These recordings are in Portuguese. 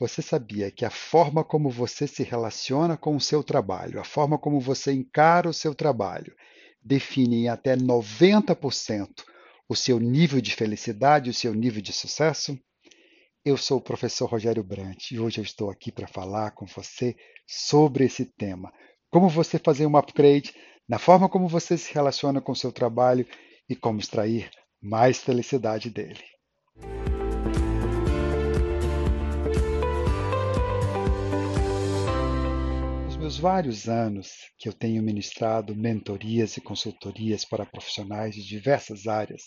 Você sabia que a forma como você se relaciona com o seu trabalho, a forma como você encara o seu trabalho, define em até 90% o seu nível de felicidade, o seu nível de sucesso? Eu sou o professor Rogério Brant e hoje eu estou aqui para falar com você sobre esse tema. Como você fazer um upgrade na forma como você se relaciona com o seu trabalho e como extrair mais felicidade dele. Nos vários anos que eu tenho ministrado mentorias e consultorias para profissionais de diversas áreas,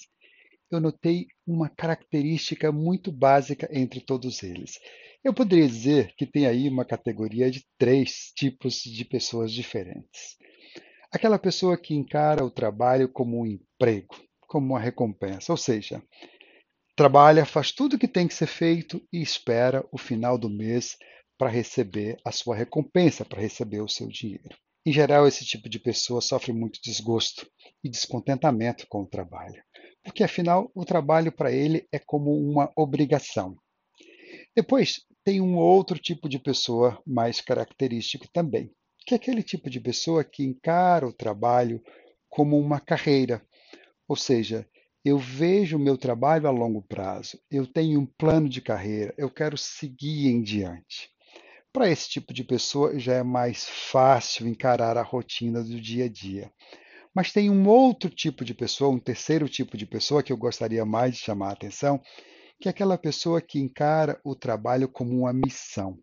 eu notei uma característica muito básica entre todos eles. Eu poderia dizer que tem aí uma categoria de três tipos de pessoas diferentes. Aquela pessoa que encara o trabalho como um emprego, como uma recompensa, ou seja, trabalha, faz tudo o que tem que ser feito e espera o final do mês para receber a sua recompensa, para receber o seu dinheiro. Em geral, esse tipo de pessoa sofre muito desgosto e descontentamento com o trabalho, porque afinal o trabalho para ele é como uma obrigação. Depois, tem um outro tipo de pessoa mais característico também, que é aquele tipo de pessoa que encara o trabalho como uma carreira, ou seja, eu vejo o meu trabalho a longo prazo, eu tenho um plano de carreira, eu quero seguir em diante. Para esse tipo de pessoa já é mais fácil encarar a rotina do dia a dia. Mas tem um outro tipo de pessoa, um terceiro tipo de pessoa que eu gostaria mais de chamar a atenção, que é aquela pessoa que encara o trabalho como uma missão.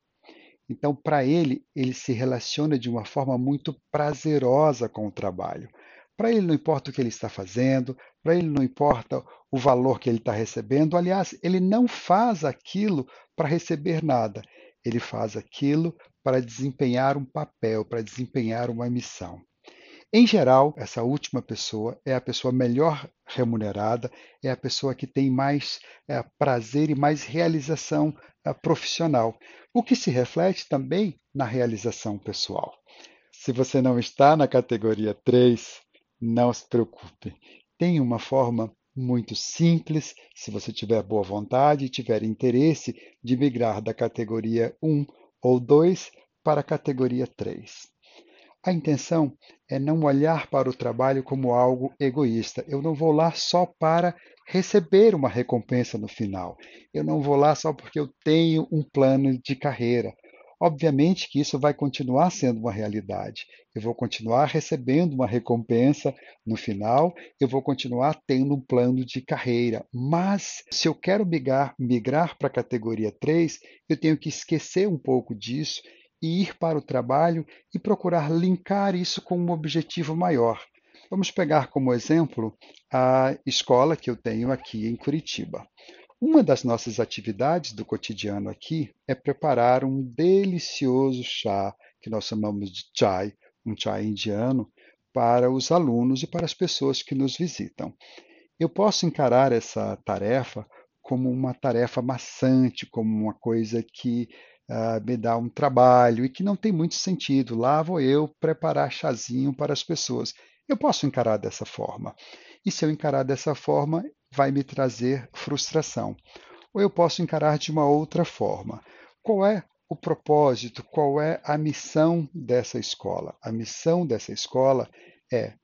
Então, para ele, ele se relaciona de uma forma muito prazerosa com o trabalho. Para ele não importa o que ele está fazendo, para ele não importa o valor que ele está recebendo. Aliás, ele não faz aquilo para receber nada. Ele faz aquilo para desempenhar um papel, para desempenhar uma missão. Em geral, essa última pessoa é a pessoa melhor remunerada, é a pessoa que tem mais é, prazer e mais realização é, profissional, o que se reflete também na realização pessoal. Se você não está na categoria 3, não se preocupe. Tem uma forma muito simples, se você tiver boa vontade e tiver interesse de migrar da categoria 1 ou 2 para a categoria 3. A intenção é não olhar para o trabalho como algo egoísta. Eu não vou lá só para receber uma recompensa no final. Eu não vou lá só porque eu tenho um plano de carreira. Obviamente que isso vai continuar sendo uma realidade. Eu vou continuar recebendo uma recompensa no final, eu vou continuar tendo um plano de carreira. Mas se eu quero migrar, migrar para a categoria 3, eu tenho que esquecer um pouco disso e ir para o trabalho e procurar linkar isso com um objetivo maior. Vamos pegar como exemplo a escola que eu tenho aqui em Curitiba. Uma das nossas atividades do cotidiano aqui é preparar um delicioso chá que nós chamamos de chai, um chai indiano, para os alunos e para as pessoas que nos visitam. Eu posso encarar essa tarefa como uma tarefa maçante, como uma coisa que uh, me dá um trabalho e que não tem muito sentido. Lá vou eu preparar chazinho para as pessoas. Eu posso encarar dessa forma. E se eu encarar dessa forma, vai me trazer frustração. Ou eu posso encarar de uma outra forma. Qual é o propósito, qual é a missão dessa escola? A missão dessa escola é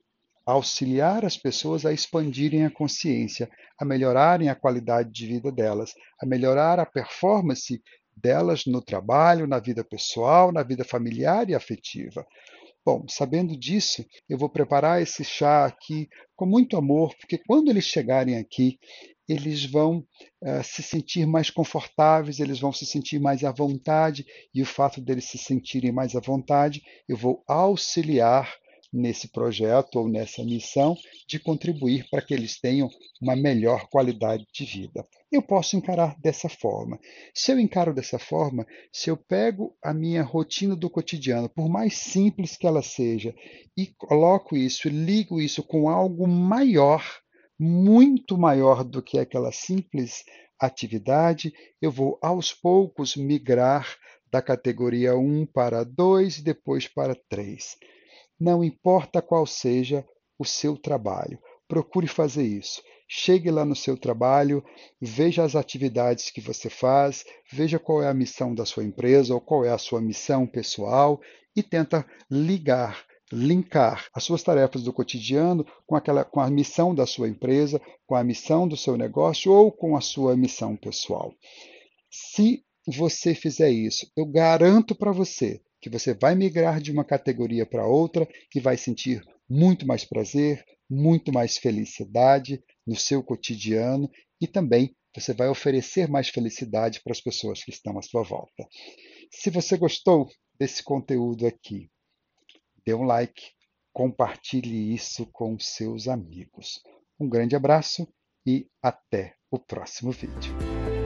auxiliar as pessoas a expandirem a consciência, a melhorarem a qualidade de vida delas, a melhorar a performance delas no trabalho, na vida pessoal, na vida familiar e afetiva. Bom, sabendo disso, eu vou preparar esse chá aqui com muito amor, porque quando eles chegarem aqui, eles vão uh, se sentir mais confortáveis, eles vão se sentir mais à vontade, e o fato deles se sentirem mais à vontade, eu vou auxiliar nesse projeto ou nessa missão de contribuir para que eles tenham uma melhor qualidade de vida. Eu posso encarar dessa forma. Se eu encaro dessa forma, se eu pego a minha rotina do cotidiano, por mais simples que ela seja, e coloco isso, ligo isso com algo maior, muito maior do que aquela simples atividade, eu vou aos poucos migrar da categoria 1 para 2 e depois para 3. Não importa qual seja o seu trabalho, procure fazer isso. chegue lá no seu trabalho, veja as atividades que você faz, veja qual é a missão da sua empresa ou qual é a sua missão pessoal e tenta ligar, linkar as suas tarefas do cotidiano com aquela com a missão da sua empresa, com a missão do seu negócio ou com a sua missão pessoal. Se você fizer isso, eu garanto para você que você vai migrar de uma categoria para outra e vai sentir muito mais prazer, muito mais felicidade no seu cotidiano e também você vai oferecer mais felicidade para as pessoas que estão à sua volta. Se você gostou desse conteúdo aqui, dê um like, compartilhe isso com seus amigos. Um grande abraço e até o próximo vídeo.